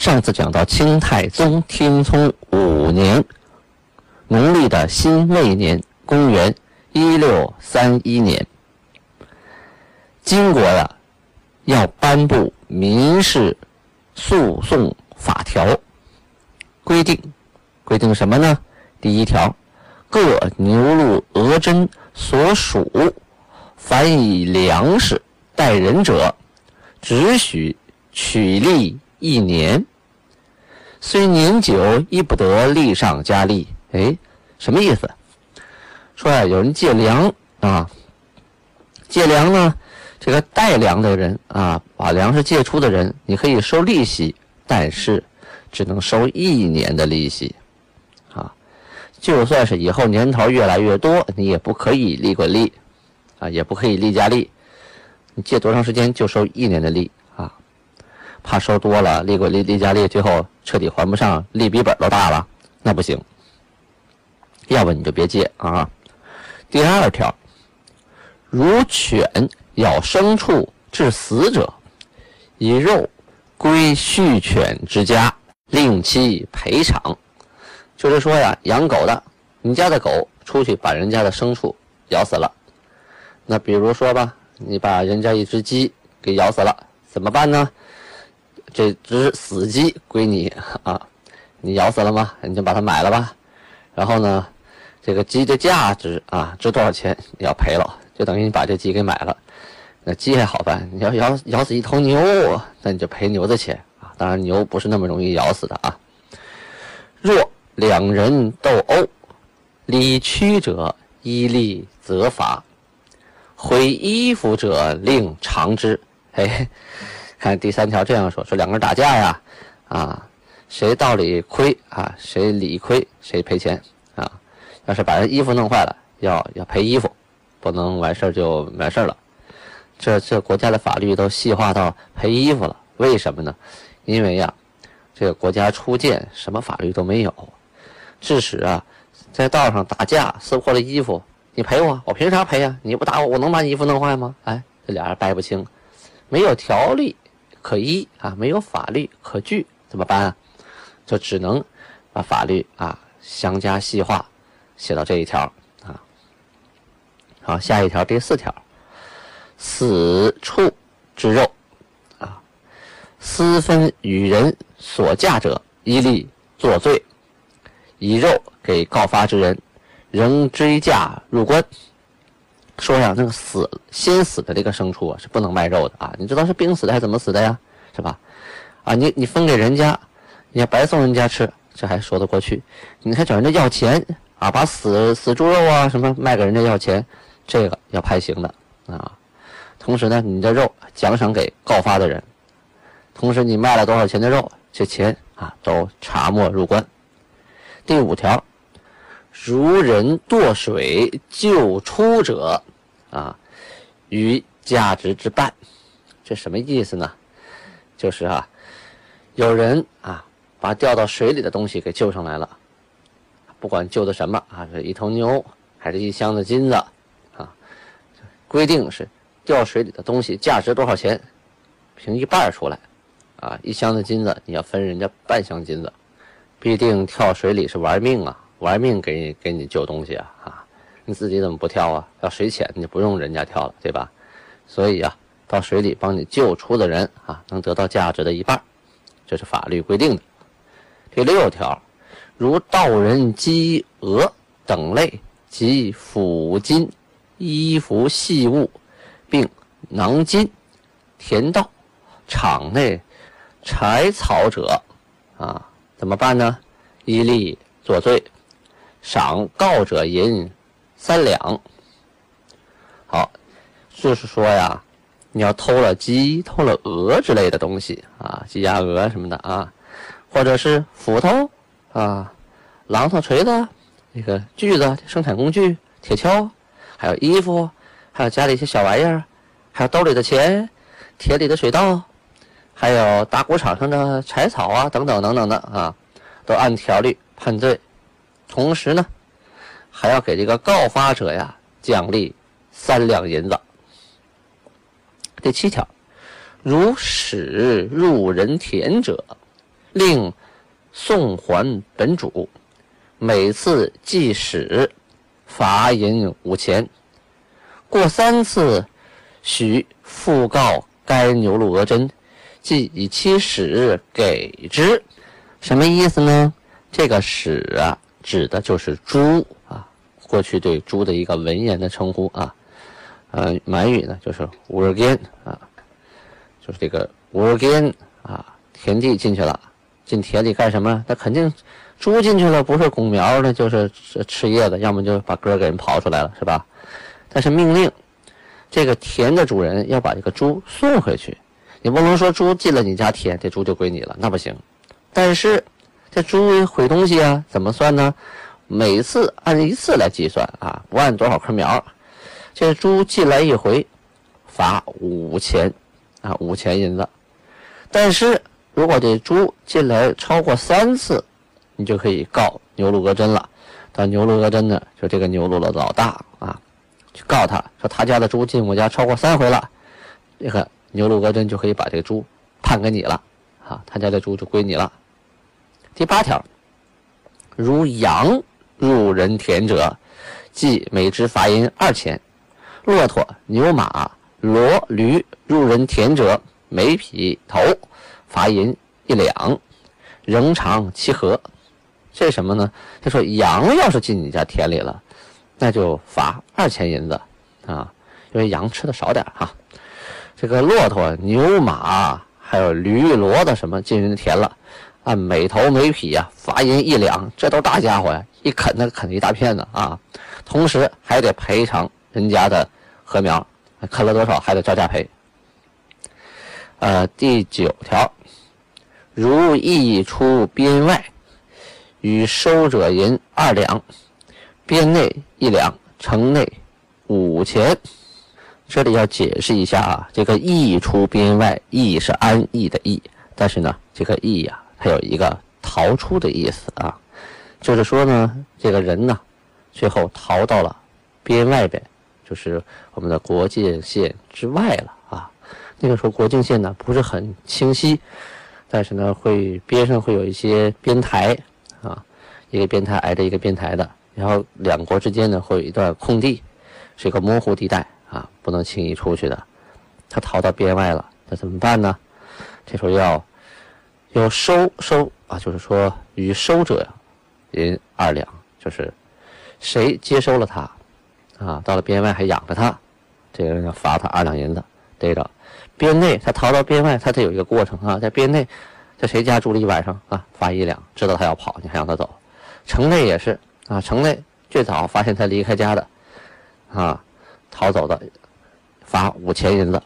上次讲到清太宗天聪五年，农历的辛未年，公元一六三一年，金国呀要颁布民事诉讼法条，规定规定什么呢？第一条，各牛鹿鹅真所属，凡以粮食待人者，只许取利一年。虽年久，亦不得利上加利。哎，什么意思？说呀，有人借粮啊，借粮呢，这个带粮的人啊，把粮食借出的人，你可以收利息，但是只能收一年的利息啊。就算是以后年头越来越多，你也不可以利滚利啊，也不可以利加利。你借多长时间就收一年的利。怕收多了，利滚利，利加利，最后彻底还不上，利比本都大了，那不行。要不你就别借啊。第二条，如犬咬牲畜致死者，以肉归畜犬之家，令其赔偿。就是说呀，养狗的，你家的狗出去把人家的牲畜咬死了，那比如说吧，你把人家一只鸡给咬死了，怎么办呢？这只死鸡归你啊！你咬死了吗？你就把它买了吧。然后呢，这个鸡的价值啊，值多少钱你要赔了，就等于你把这鸡给买了。那鸡还好办，你要咬咬死一头牛，那你就赔牛的钱啊。当然牛不是那么容易咬死的啊。若两人斗殴，理屈者依例责罚，毁衣服者令偿之。嘿。看第三条这样说：说两个人打架呀，啊，谁道理亏啊，谁理亏谁赔钱啊。要是把人衣服弄坏了，要要赔衣服，不能完事儿就完事儿了。这这国家的法律都细化到赔衣服了，为什么呢？因为呀，这个国家初建，什么法律都没有，致使啊，在道上打架撕破了衣服，你赔我，我凭啥赔呀？你不打我，我能把你衣服弄坏吗？哎，这俩人掰不清，没有条例。可依啊，没有法律可据，怎么办啊？就只能把法律啊详加细化，写到这一条啊。好，下一条第四条，死畜之肉啊，私分与人所嫁者，一律作罪，以肉给告发之人，仍追嫁入关。说呀，那个死先死的这个牲畜啊，是不能卖肉的啊！你知道是病死的还是怎么死的呀？是吧？啊，你你分给人家，你要白送人家吃，这还说得过去。你还找人家要钱啊？把死死猪肉啊什么卖给人家要钱，这个要判刑的啊！同时呢，你的肉奖赏给告发的人，同时你卖了多少钱的肉，这钱啊都查没入关。第五条，如人堕水救出者。啊，与价值之半，这什么意思呢？就是啊，有人啊把掉到水里的东西给救上来了，不管救的什么啊，是一头牛还是一箱子金子啊，规定是掉水里的东西价值多少钱，凭一半出来啊，一箱子金子你要分人家半箱金子，必定跳水里是玩命啊，玩命给你给你救东西啊啊。你自己怎么不跳啊？要水浅，你就不用人家跳了，对吧？所以啊，到水里帮你救出的人啊，能得到价值的一半，这是法律规定的。第六条，如盗人鸡鹅等类及抚金、衣服细物，并囊金、田稻、场内柴草者，啊，怎么办呢？依例作罪，赏告者银。三两，好，就是说呀，你要偷了鸡、偷了鹅之类的东西啊，鸡、鸭、鹅什么的啊，或者是斧头啊、榔头、锤子、那个锯子、生产工具、铁锹，还有衣服，还有家里一些小玩意儿，还有兜里的钱、田里的水稻，还有打谷场上的柴草啊，等等等等的啊，都按条例判罪。同时呢，还要给这个告发者呀奖励三两银子。第七条，如使入人田者，令送还本主，每次计使，罚银五钱。过三次，许复告该牛鹿额真，即以其使给之。什么意思呢？这个使啊，指的就是猪，过去对猪的一个文言的称呼啊。呃，满语呢就是乌尔根啊，就是这个乌尔根啊，田地进去了，进田里干什么？那肯定猪进去了，不是拱苗呢，就是吃吃叶子，要么就把根给人刨出来了，是吧？但是命令这个田的主人要把这个猪送回去，你不能说猪进了你家田，这猪就归你了，那不行。但是这猪毁东西啊，怎么算呢？每次按一次来计算啊，不按多少棵苗。这猪进来一回，罚五钱，啊，五钱银子。但是如果这猪进来超过三次，你就可以告牛鹿额真了。到牛鹿额真呢，就这个牛鹿的老大啊，去告他说他家的猪进我家超过三回了，这个牛鹿额真就可以把这个猪判给你了，啊，他家的猪就归你了。第八条，如羊入人田者，即每只罚银二钱。骆驼、牛马、骡、驴入人田者，每匹头罚银一两，仍偿其和。这什么呢？他说羊要是进你家田里了，那就罚二钱银子啊，因为羊吃的少点哈。这个骆驼、牛马还有驴、骡的什么进人田了，按每头每匹呀罚银一两，这都大家伙呀，一啃那啃一大片子啊，同时还得赔偿。人家的禾苗啃了多少，还得照价赔。呃，第九条，如溢出边外，与收者银二两，边内一两，城内五钱。这里要解释一下啊，这个溢出边外，溢是安逸的逸，但是呢，这个逸呀，它有一个逃出的意思啊，就是说呢，这个人呢，最后逃到了边外边。就是我们的国境线之外了啊，那个时候国境线呢不是很清晰，但是呢会边上会有一些边台啊，一个边台挨着一个边台的，然后两国之间呢会有一段空地，是一个模糊地带啊，不能轻易出去的。他逃到边外了，那怎么办呢？这时候要有收收啊，就是说与收者银二两，就是谁接收了他。啊，到了边外还养着他，这个人要罚他二两银子，逮着。边内他逃到边外，他得有一个过程啊，在边内，在谁家住了一晚上啊，罚一两。知道他要跑，你还让他走。城内也是啊，城内最早发现他离开家的，啊，逃走的，罚五千银子。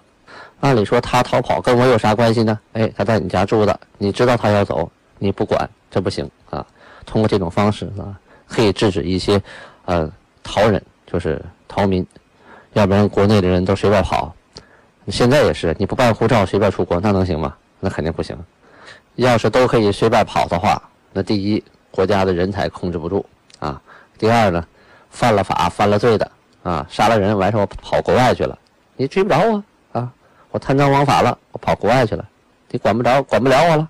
按理说他逃跑跟我有啥关系呢？哎，他在你家住的，你知道他要走，你不管，这不行啊。通过这种方式啊，可以制止一些呃逃人。就是逃民，要不然国内的人都随便跑。现在也是，你不办护照随便出国，那能行吗？那肯定不行。要是都可以随便跑的话，那第一国家的人才控制不住啊。第二呢，犯了法、犯了罪的啊，杀了人完事我跑国外去了，你追不着啊。我贪赃枉法了，我跑国外去了，你管不着、管不了我了，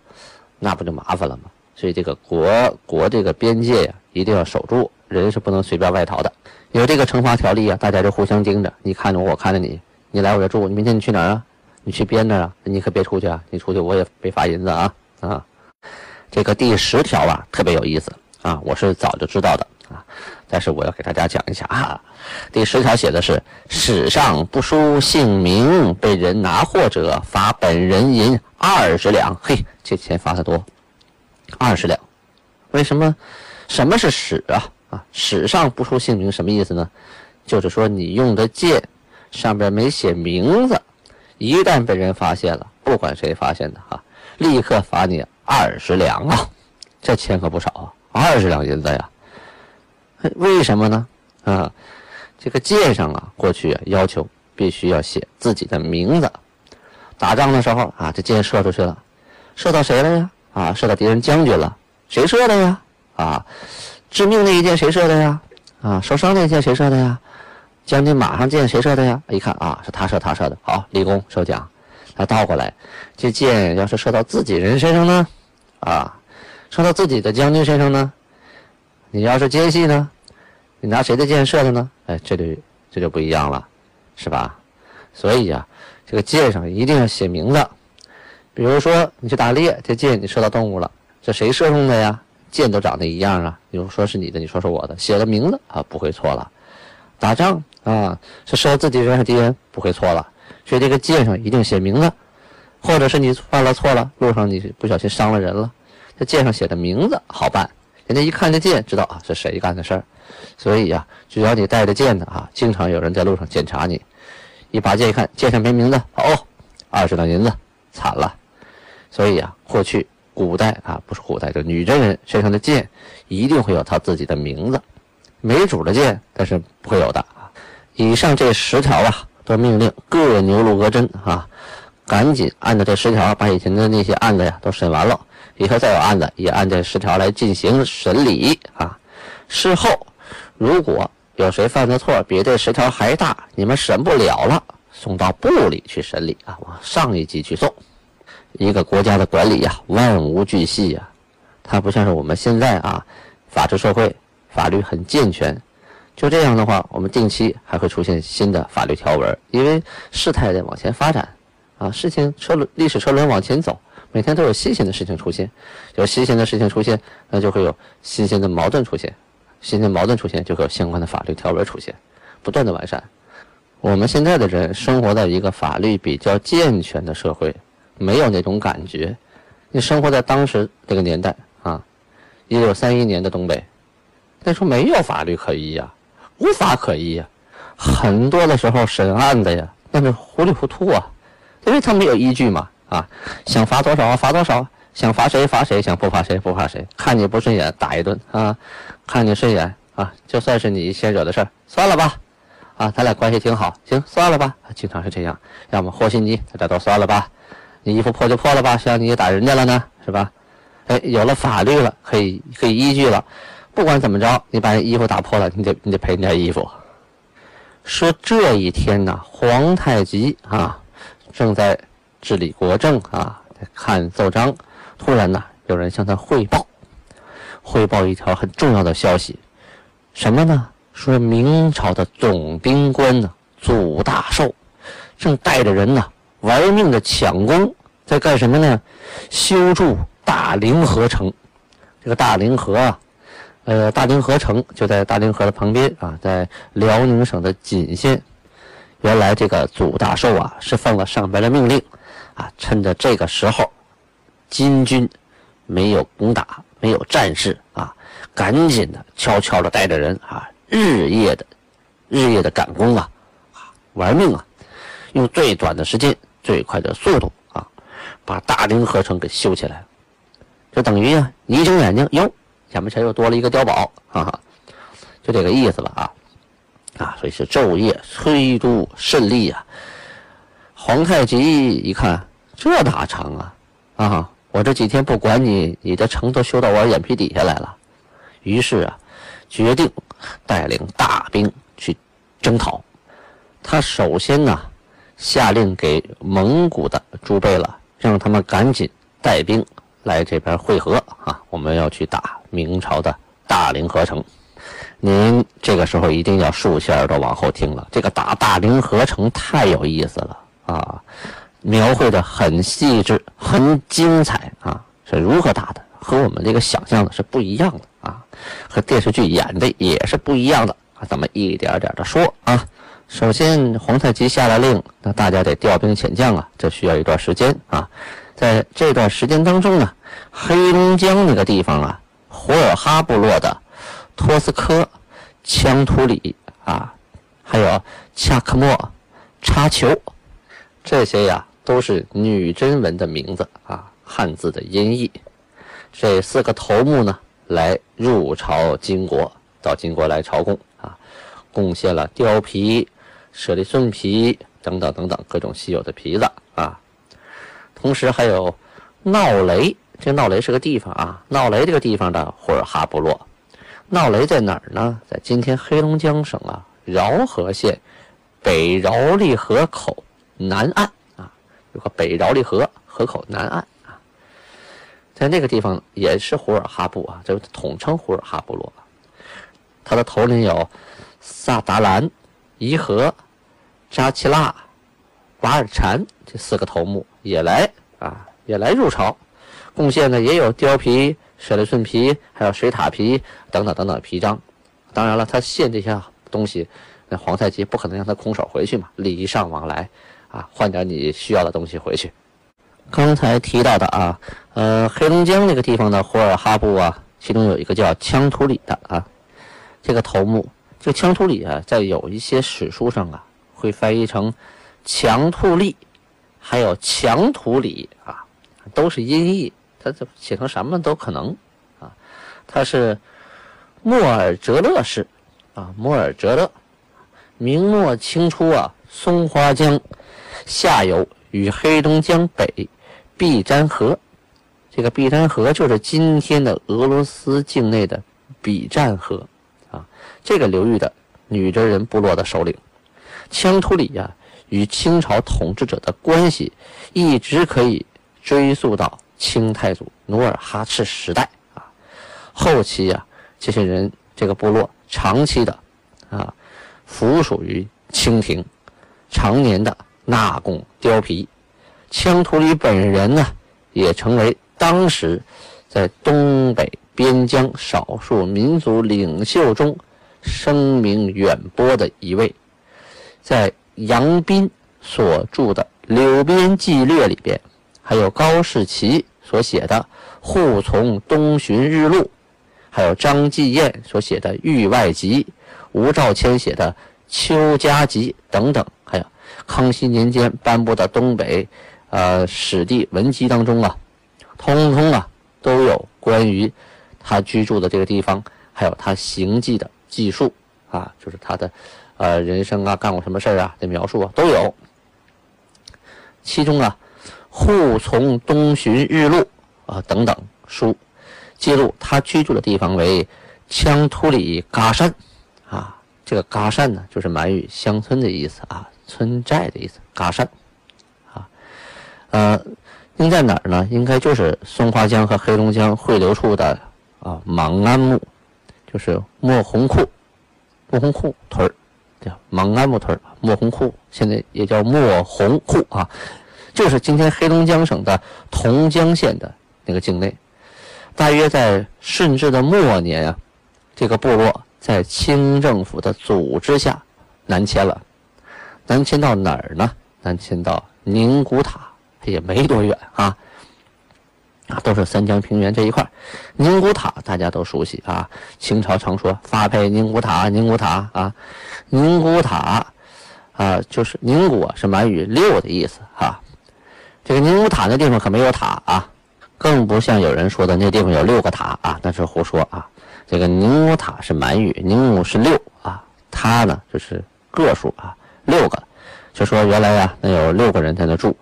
那不就麻烦了吗？所以这个国国这个边界呀，一定要守住，人是不能随便外逃的。有这个惩罚条例啊，大家就互相盯着，你看着我，我看着你，你来我这住，你明天你去哪儿啊？你去边那啊？你可别出去啊！你出去我也被罚银子啊啊！这个第十条啊，特别有意思啊，我是早就知道的，但是我要给大家讲一下啊。第十条写的是：史上不书姓名，被人拿货者，罚本人银二十两。嘿，这钱罚的多，二十两。为什么？什么是史啊？啊史上不输姓名什么意思呢？就是说你用的剑上边没写名字，一旦被人发现了，不管谁发现的哈，立刻罚你二十两啊，这钱可不少啊，二十两银子呀。为什么呢？啊，这个箭上啊，过去要求必须要写自己的名字。打仗的时候啊，这箭射出去了，射到谁了呀？啊，射到敌人将军了，谁射的呀？啊，致命那一箭谁射的呀？啊，受伤那一箭谁射的呀？将军马上箭谁射的呀？一看啊，是他射，他射的，好，立功受奖。他倒过来，这箭要是射到自己人身上呢？啊，射到自己的将军身上呢？你要是奸细呢？你拿谁的箭射的呢？哎，这就这就不一样了，是吧？所以呀，这个箭上一定要写名字。比如说你去打猎，这箭你射到动物了，这谁射中的呀？箭都长得一样啊。你说是你的，你说是我的，写了名字啊，不会错了。打仗啊，是射自己人还是敌人？不会错了。所以这个箭上一定写名字，或者是你犯了错了，路上你不小心伤了人了，这箭上写的名字好办，人家一看这剑知道啊是谁干的事儿。所以呀，只要你带着剑的啊，经常有人在路上检查你，一拔剑一看，剑上没名字，哦，二十两银子，惨了。所以啊，过去古代啊，不是古代，就女真人身上的剑一定会有他自己的名字，没主的剑但是不会有的。以上这十条啊。都命令各牛录额真啊，赶紧按照这十条把以前的那些案子呀都审完了，以后再有案子也按这十条来进行审理啊。事后如果有谁犯的错比这十条还大，你们审不了了，送到部里去审理啊，往上一级去送。一个国家的管理呀，万无巨细呀，它不像是我们现在啊，法治社会，法律很健全。就这样的话，我们定期还会出现新的法律条文，因为事态在往前发展，啊，事情车轮历史车轮往前走，每天都有新鲜的事情出现，有新鲜的事情出现，那就会有新鲜的矛盾出现，新鲜矛盾出现就会有相关的法律条文出现，不断的完善。我们现在的人生活在一个法律比较健全的社会，没有那种感觉。你生活在当时那个年代啊，一九三一年的东北，那时候没有法律可依呀。无法可依呀，很多的时候审案子呀，那是糊里糊涂啊，因为他没有依据嘛啊，想罚多少罚多少，想罚谁罚谁，想不罚谁不罚谁，看你不顺眼打一顿啊，看你顺眼啊，就算是你先惹的事儿，算了吧，啊，咱俩关系挺好，行，算了吧，经常是这样，要么和稀泥，大家都算了吧，你衣服破就破了吧，谁让你打人家了呢，是吧？哎，有了法律了，可以可以依据了。不管怎么着，你把衣服打破了，你得你得赔人家衣服。说这一天呢，皇太极啊正在治理国政啊，在看奏章，突然呢，有人向他汇报，汇报一条很重要的消息，什么呢？说明朝的总兵官呢，祖大寿正带着人呢，玩命的抢功，在干什么呢？修筑大凌河城。这个大凌河啊。呃，大凌河城就在大凌河的旁边啊，在辽宁省的锦县。原来这个祖大寿啊，是奉了上边的命令，啊，趁着这个时候，金军没有攻打，没有战事啊，赶紧的悄悄的带着人啊，日夜的，日夜的赶工啊，玩命啊，用最短的时间、最快的速度啊，把大凌河城给修起来，就等于啊，你一睁眼睛哟。前面前又多了一个碉堡，哈哈，就这个意思了啊，啊，所以是昼夜催督甚厉啊。皇太极一看，这哪成啊？啊，我这几天不管你，你的城都修到我眼皮底下来了。于是啊，决定带领大兵去征讨。他首先呢，下令给蒙古的诸贝勒，让他们赶紧带兵来这边会合啊，我们要去打。明朝的大凌河城，您这个时候一定要竖起耳朵往后听了。这个打大凌河城太有意思了啊，描绘的很细致，很精彩啊。是如何打的？和我们这个想象的是不一样的啊，和电视剧演的也是不一样的。咱们一点点的说啊。首先，皇太极下了令，那大家得调兵遣将啊，这需要一段时间啊。在这段时间当中呢，黑龙江那个地方啊。胡尔哈部落的托斯科、羌图里啊，还有恰克莫、插球，这些呀都是女真文的名字啊，汉字的音译。这四个头目呢来入朝金国，到金国来朝贡啊，贡献了貂皮、舍利顺皮等等等等各种稀有的皮子啊。同时还有闹雷，这闹雷是个地方啊，闹雷这个地方的呼尔哈部落。闹雷在哪儿呢？在今天黑龙江省啊饶河县北饶利河口南岸啊，有个北饶利河河口南岸啊，在那个地方也是呼尔哈部啊，就统称呼尔哈部落。他的头领有萨达兰、伊和、扎奇拉、瓦尔禅这四个头目也来啊，也来入朝，贡献呢也有貂皮。舍利顺皮，还有水獭皮等等等等皮章，当然了，他献这些东西，那皇太极不可能让他空手回去嘛，礼尚往来，啊，换点你需要的东西回去。刚才提到的啊，呃，黑龙江那个地方的呼尔哈布啊，其中有一个叫羌图里的啊，这个头目，这个羌图里啊，在有一些史书上啊，会翻译成强兔利，还有强图里啊，都是音译。他这写成什么都可能，啊，他是莫尔哲勒氏，啊，莫尔哲勒，明末清初啊，松花江下游与黑龙江北毕占河，这个毕占河就是今天的俄罗斯境内的比占河，啊，这个流域的女真人部落的首领，羌图里呀，与清朝统治者的关系一直可以追溯到。清太祖努尔哈赤时代啊，后期啊，这些人这个部落长期的啊，服属于清廷，常年的纳贡貂皮。羌图里本人呢，也成为当时在东北边疆少数民族领袖中声名远播的一位，在杨斌所著的《柳边纪略》里边。还有高士奇所写的《护从东巡日录》，还有张继彦所写的《域外集》，吴兆谦写的《秋家集》等等，还有康熙年间颁布的东北呃史地文集当中啊，通通啊都有关于他居住的这个地方，还有他行迹的记述啊，就是他的呃人生啊，干过什么事啊的描述啊都有，其中啊。护从东巡日录啊等等书，记录他居住的地方为羌突里嘎山啊，这个嘎山呢就是满语乡村的意思啊，村寨的意思。嘎山啊，呃，应在哪儿呢？应该就是松花江和黑龙江汇流处的啊，莽安木，就是莫红库，莫红库屯儿，叫莽安木屯，莫红库现在也叫莫红库啊。就是今天黑龙江省的同江县的那个境内，大约在顺治的末年啊，这个部落在清政府的组织下南迁了，南迁到哪儿呢？南迁到宁古塔，也没多远啊，啊，都是三江平原这一块宁古塔大家都熟悉啊，清朝常说发配宁古塔，宁古塔啊，宁古塔啊，就是宁古是满语六的意思哈。这个宁古塔那地方可没有塔啊，更不像有人说的那地方有六个塔啊，那是胡说啊。这个宁古塔是满语，宁古是六啊，它呢就是个数啊，六个，就说原来呀那有六个人在那住，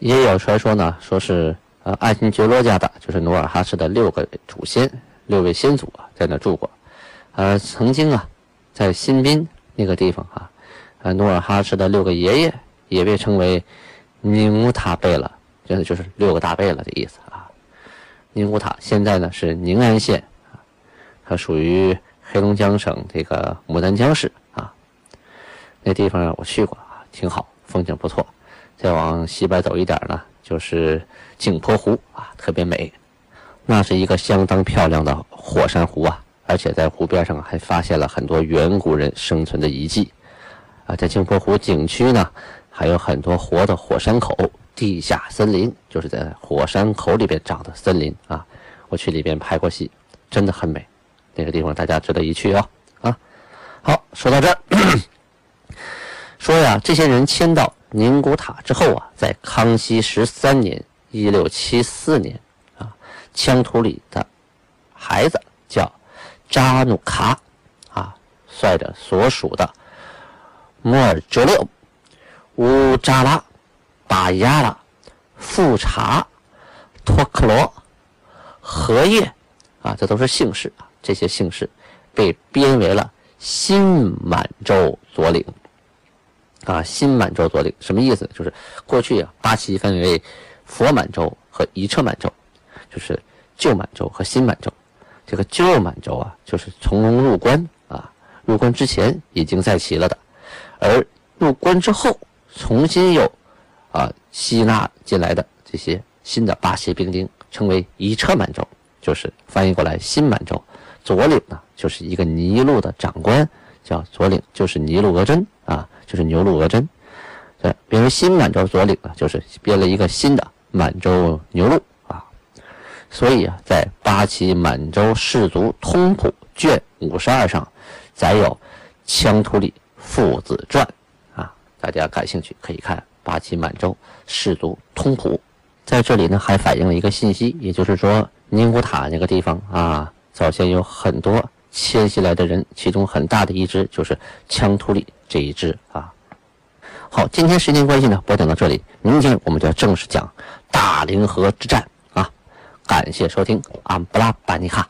也有传说呢，说是呃爱新觉罗家的，就是努尔哈赤的六个祖先，六位先祖啊在那住过，呃曾经啊在新宾那个地方啊，呃努尔哈赤的六个爷爷也被称为。宁古塔贝勒，真的就是六个大贝勒的意思啊。宁古塔现在呢是宁安县啊，它属于黑龙江省这个牡丹江市啊。那地方我去过啊，挺好，风景不错。再往西边走一点呢，就是镜泊湖啊，特别美。那是一个相当漂亮的火山湖啊，而且在湖边上还发现了很多远古人生存的遗迹啊。在镜泊湖景区呢。还有很多活的火山口、地下森林，就是在火山口里边长的森林啊！我去里边拍过戏，真的很美。那个地方大家值得一去哦。啊，好，说到这儿，说呀，这些人迁到宁古塔之后啊，在康熙十三年（一六七四年）啊，羌图里的孩子叫扎努卡，啊，率着所属的摩尔哲勒、乌扎拉、巴亚拉、富察、托克罗、荷叶，啊，这都是姓氏啊，这些姓氏被编为了新满洲左领。啊，新满洲左领什么意思？就是过去啊，八旗分为佛满洲和一彻满洲，就是旧满洲和新满洲。这个旧满洲啊，就是从容入关啊，入关之前已经在齐了的，而入关之后重新又啊吸纳进来的这些新的八旗兵丁，称为一彻满洲，就是翻译过来新满洲。左领呢，就是一个尼禄的长官，叫左领，就是尼禄额真啊。就是牛鹿额真，对，编为新满洲左领呢，就是编了一个新的满洲牛鹿啊。所以啊，在八旗满洲氏族通谱卷五十二上，载有羌图里父子传。大家感兴趣可以看八旗满洲氏族通谱。在这里呢，还反映了一个信息，也就是说宁古塔那个地方啊，早先有很多迁徙来的人，其中很大的一支就是羌图里。这一支啊，好，今天时间关系呢，播讲到这里，明天我们就要正式讲大凌河之战啊，感谢收听，安布拉巴尼哈。